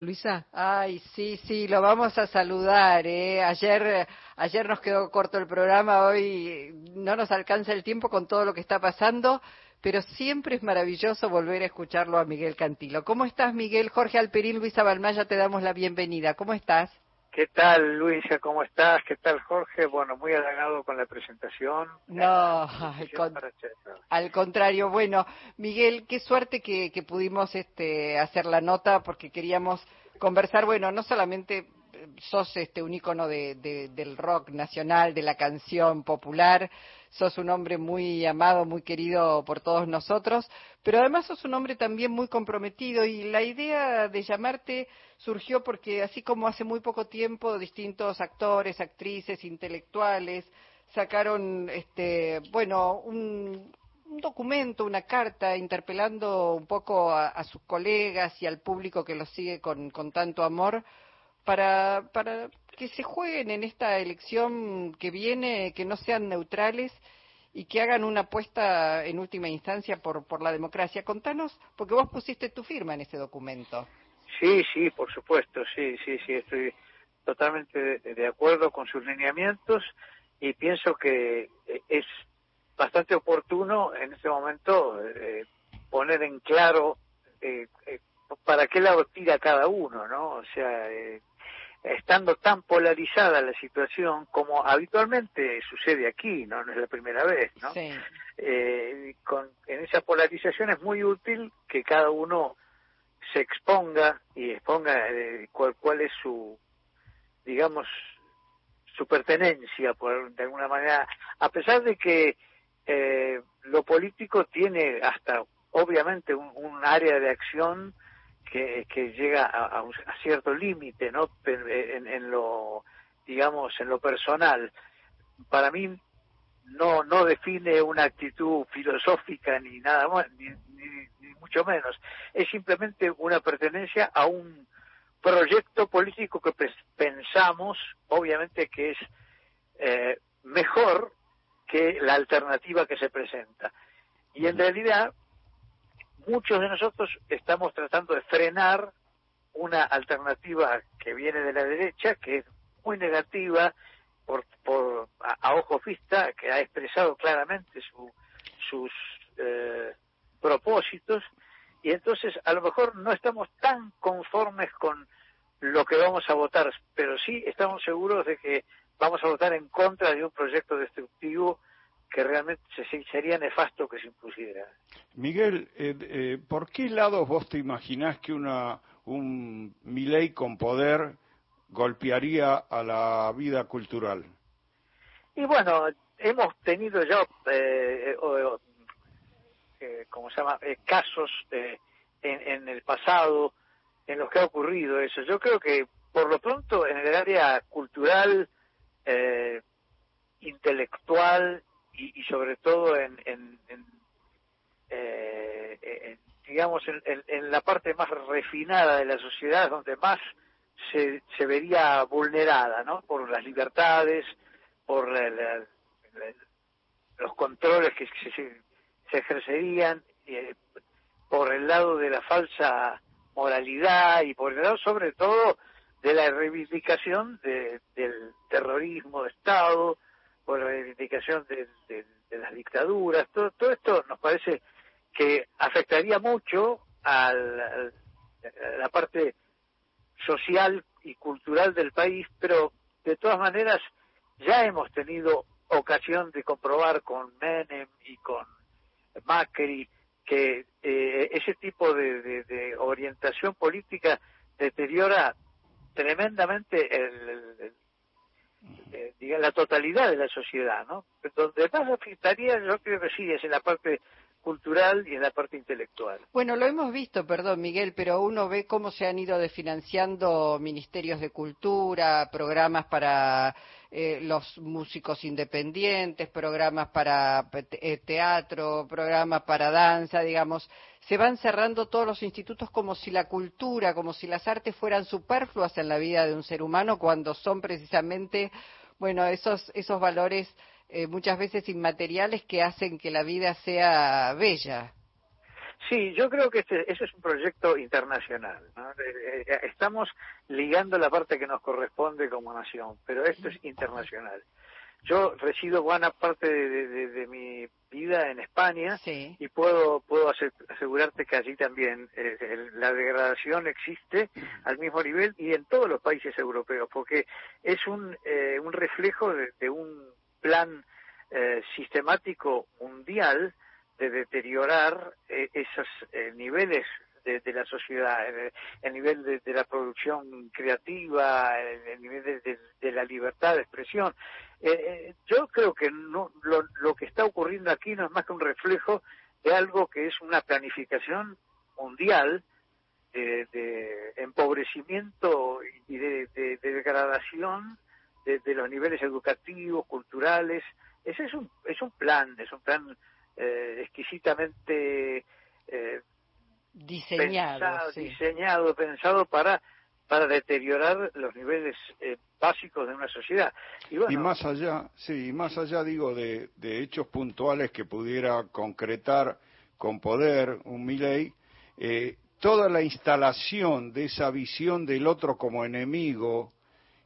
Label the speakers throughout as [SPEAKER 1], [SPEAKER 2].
[SPEAKER 1] Luisa.
[SPEAKER 2] Ay, sí, sí, lo vamos a saludar. ¿eh? Ayer, ayer nos quedó corto el programa, hoy no nos alcanza el tiempo con todo lo que está pasando, pero siempre es maravilloso volver a escucharlo a Miguel Cantilo. ¿Cómo estás, Miguel? Jorge Alperín, Luisa Balmaya, te damos la bienvenida. ¿Cómo estás?
[SPEAKER 3] ¿Qué tal, Luisa? ¿Cómo estás? ¿Qué tal, Jorge? Bueno, muy halagado con la presentación.
[SPEAKER 2] No, al, al, contrario. Bueno, Miguel, qué suerte que, que pudimos este, hacer la nota porque queríamos conversar, bueno, no solamente sos este un ícono de, del rock nacional, de la canción popular, sos un hombre muy amado, muy querido por todos nosotros, pero además sos un hombre también muy comprometido y la idea de llamarte surgió porque así como hace muy poco tiempo distintos actores, actrices, intelectuales sacaron este bueno un, documento, una carta interpelando un poco a, sus colegas y al público que los sigue con, con tanto amor para, para que se jueguen en esta elección que viene, que no sean neutrales y que hagan una apuesta en última instancia por, por la democracia. Contanos, porque vos pusiste tu firma en ese documento.
[SPEAKER 3] Sí, sí, por supuesto, sí, sí, sí, estoy totalmente de, acuerdo con sus lineamientos y pienso que eh, es bastante oportuno en este momento eh, poner en claro eh, para qué lado tira cada uno, ¿no? O sea, estando tan polarizada la situación como habitualmente sucede aquí, no, no es la primera vez, ¿no? Eh, con, en esa polarización es muy útil que cada uno se exponga y exponga eh, cuál, cuál es su, digamos, su pertenencia, por, de alguna manera, a pesar de que eh, lo político tiene hasta, obviamente, un, un área de acción que, que llega a, a, cierto límite, ¿no? En, en, lo, digamos, en lo personal. Para mí no no define una actitud filosófica ni nada más, ni, ni, mucho menos. Es simplemente una pertenencia a un proyecto político que pensamos, obviamente, que es eh, mejor que la alternativa que se presenta. Y en realidad muchos de nosotros estamos tratando de frenar una alternativa que viene de la derecha, que es muy negativa por, por a, ojo vista, que ha expresado claramente su, sus eh, propósitos, y entonces a lo mejor no estamos tan conformes con lo que vamos a votar, pero sí estamos seguros de que vamos a votar en contra de un proyecto destructivo que realmente sería nefasto que se impusiera.
[SPEAKER 4] Miguel, eh, eh, ¿por qué lado vos te imaginás que una, un Milei con poder golpearía a la vida cultural?
[SPEAKER 3] Y bueno, hemos tenido ya, eh, eh ¿cómo se llama?, casos en, en, el pasado en los que ha ocurrido eso. Yo creo que, por lo pronto, en el área cultural, intelectual y, sobre todo en, en, eh, digamos en, la parte más refinada de la sociedad donde más se, se vería vulnerada no por las libertades por los controles que se, se ejercerían eh, por el lado de la falsa moralidad y por el lado sobre todo de la reivindicación del terrorismo de Estado, por la reivindicación de, las dictaduras, todo, todo esto nos parece que afectaría mucho a la, parte social y cultural del país, pero de todas maneras ya hemos tenido ocasión de comprobar con Menem y con Macri que eh, ese tipo de, orientación política deteriora tremendamente el, eh, diga, la totalidad de la sociedad, ¿no? Donde más afectaría, yo creo que sí, es en la parte cultural y en la parte intelectual.
[SPEAKER 2] Bueno, lo hemos visto, perdón Miguel, pero uno ve cómo se han ido desfinanciando ministerios de cultura, programas para eh, los músicos independientes, programas para eh, teatro, programas para danza, digamos. Se van cerrando todos los institutos como si la cultura, como si las artes fueran superfluas en la vida de un ser humano cuando son precisamente, bueno, esos, esos valores eh, muchas veces inmateriales que hacen que la vida sea bella.
[SPEAKER 3] Sí, yo creo que este, ese es un proyecto internacional. Eh, eh, estamos ligando la parte que nos corresponde como nación, pero esto es internacional. Yo resido buena parte de, mi vida en España y puedo puedo asegurarte que allí también eh, la degradación existe al mismo nivel y en todos los países europeos, porque es un, un reflejo de, un plan sistemático mundial de deteriorar eh, esos eh, niveles de, la sociedad, el, nivel de, la producción creativa, el, nivel de, la libertad de expresión. Eh, yo creo que no, lo, que está ocurriendo aquí no es más que un reflejo de algo que es una planificación mundial de, empobrecimiento y de, degradación de, los niveles educativos, culturales. Ese es un, es un plan, es un plan eh, exquisitamente
[SPEAKER 2] eh, diseñado,
[SPEAKER 3] pensado, diseñado, pensado para para deteriorar los niveles eh, básicos de una sociedad.
[SPEAKER 4] Y, más allá, sí, más allá digo de, de, hechos puntuales que pudiera concretar con poder un Milley, eh, toda la instalación de esa visión del otro como enemigo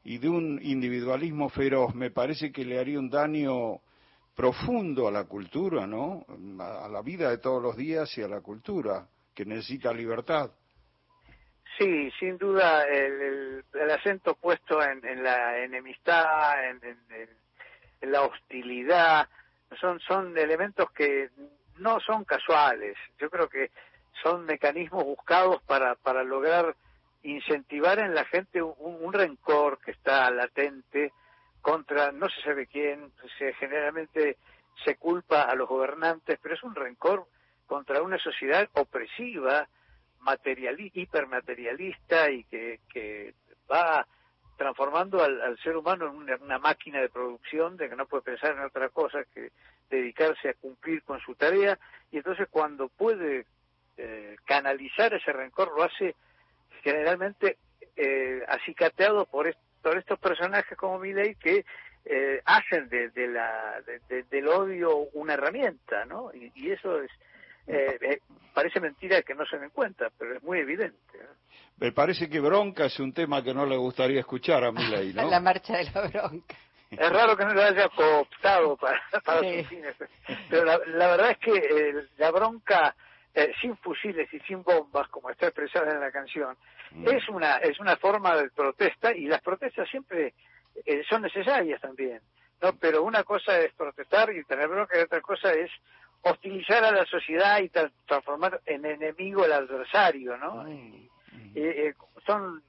[SPEAKER 4] y de un individualismo feroz me parece que le haría un daño profundo a la cultura, ¿no? A la vida de todos los días y a la cultura, que necesita libertad.
[SPEAKER 3] Sí, sin duda el, acento puesto en, la enemistad, en, en, la hostilidad, son, son elementos que no son casuales. Yo creo que son mecanismos buscados para, para lograr incentivar en la gente un, un rencor que está latente, contra no se sabe quién, se, generalmente se culpa a los gobernantes, pero es un rencor contra una sociedad opresiva, hipermaterialista y que, que va transformando al, ser humano en una, máquina de producción de que no puede pensar en otra cosa que dedicarse a cumplir con su tarea y entonces cuando puede eh, canalizar ese rencor lo hace generalmente eh, acicateado por, por estos personajes como Milley que eh, hacen de, la, del odio una herramienta, ¿no? Y, eso es eh, eh, parece mentira que no se den cuenta, pero es muy evidente.
[SPEAKER 4] Me parece que bronca es un tema que no le gustaría escuchar a Milley, ¿no?
[SPEAKER 2] la marcha de la bronca.
[SPEAKER 3] Es raro que no lo haya cooptado para, para sus fines, pero la, verdad es que la bronca sin fusiles y sin bombas, como está expresada en la canción, Mm. Es una es una forma de protesta y las protestas siempre eh, son necesarias también, ¿no? Pero una cosa es protestar y tener bronca y otra cosa es hostilizar a la sociedad y transformar en enemigo al adversario, ¿no? Mm. Eh, son,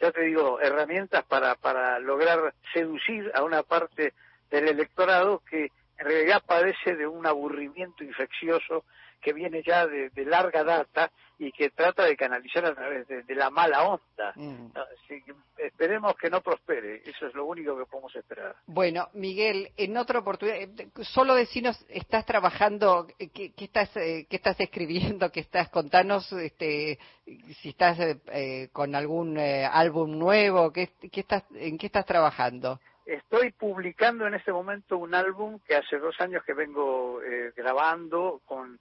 [SPEAKER 3] ya te digo, herramientas para, para lograr seducir a una parte del electorado que en realidad padece de un aburrimiento infeccioso que viene ya de, larga data y que trata de canalizar a través de, la mala onda. Mm. esperemos que no prospere, eso es lo único que podemos esperar.
[SPEAKER 2] Bueno, Miguel, en otra oportunidad, eh, solo decinos, ¿estás trabajando, eh, qué, estás, eh, qué estás escribiendo, qué estás, contanos este, si estás con algún álbum nuevo, ¿qué, qué estás, en qué estás trabajando?
[SPEAKER 3] Estoy publicando en este momento un álbum que hace dos años que vengo grabando con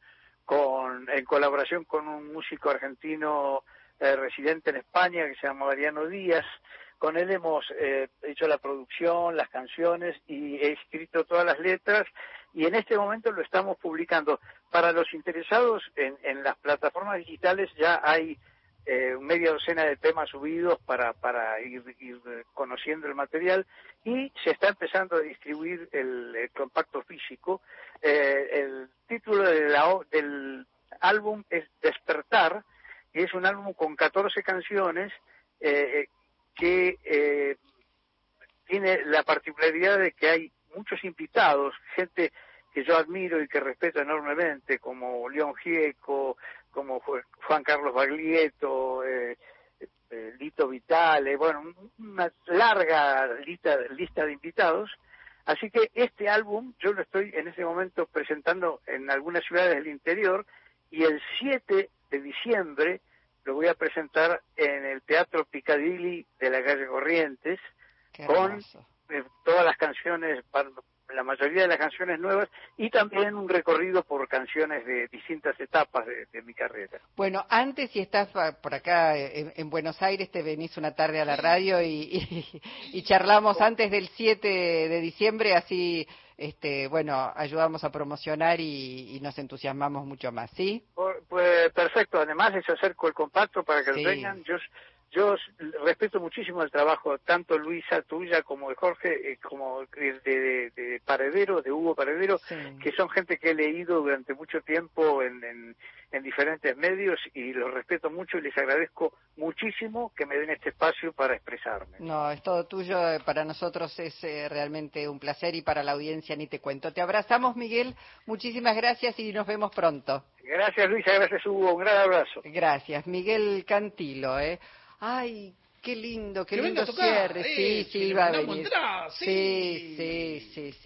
[SPEAKER 3] con, en colaboración con un músico argentino eh, residente en España que se llama Mariano Díaz. Con él hemos eh, hecho la producción, las canciones y he escrito todas las letras y en este momento lo estamos publicando. Para los interesados en, en las plataformas digitales ya hay eh, media docena de temas subidos para, para ir, conociendo el material y se está empezando a distribuir el, compacto físico. Eh, el título del álbum es Despertar y es un álbum con 14 canciones eh, que eh, tiene la particularidad de que hay muchos invitados, gente que yo admiro y que respeto enormemente, como León Gieco, como Juan Carlos Baglietto, eh, eh, Lito Vitale, bueno, una larga lista, lista de invitados. Así que este álbum yo lo estoy en ese momento presentando en algunas ciudades del interior y el 7 de diciembre lo voy a presentar en el Teatro Piccadilly de la calle Corrientes con eh, todas las canciones, la mayoría de las canciones nuevas y también un recorrido por canciones de distintas etapas de, mi carrera.
[SPEAKER 2] Bueno, antes si estás por acá en, Buenos Aires, te venís una tarde a la radio y, y, charlamos antes del 7 de diciembre, así, este, bueno, ayudamos a promocionar y, nos entusiasmamos mucho más, ¿sí?
[SPEAKER 3] Pues perfecto, además les acerco el compacto para que lo vengan. Yo yo respeto muchísimo el trabajo, tanto Luisa tuya como de Jorge, eh, como de, de, Paredero, de Hugo Paredero, que son gente que he leído durante mucho tiempo en, en, diferentes medios y los respeto mucho y les agradezco muchísimo que me den este espacio para expresarme.
[SPEAKER 2] No, es todo tuyo, eh, para nosotros es eh, realmente un placer y para la audiencia ni te cuento. Te abrazamos, Miguel, muchísimas gracias y nos vemos pronto.
[SPEAKER 3] Gracias, Luisa, gracias, Hugo, un gran abrazo.
[SPEAKER 2] Gracias, Miguel Cantilo, ¿eh? Ay, qué lindo, qué lindo cierre. sí, sí, va a venir. sí, sí, sí. sí.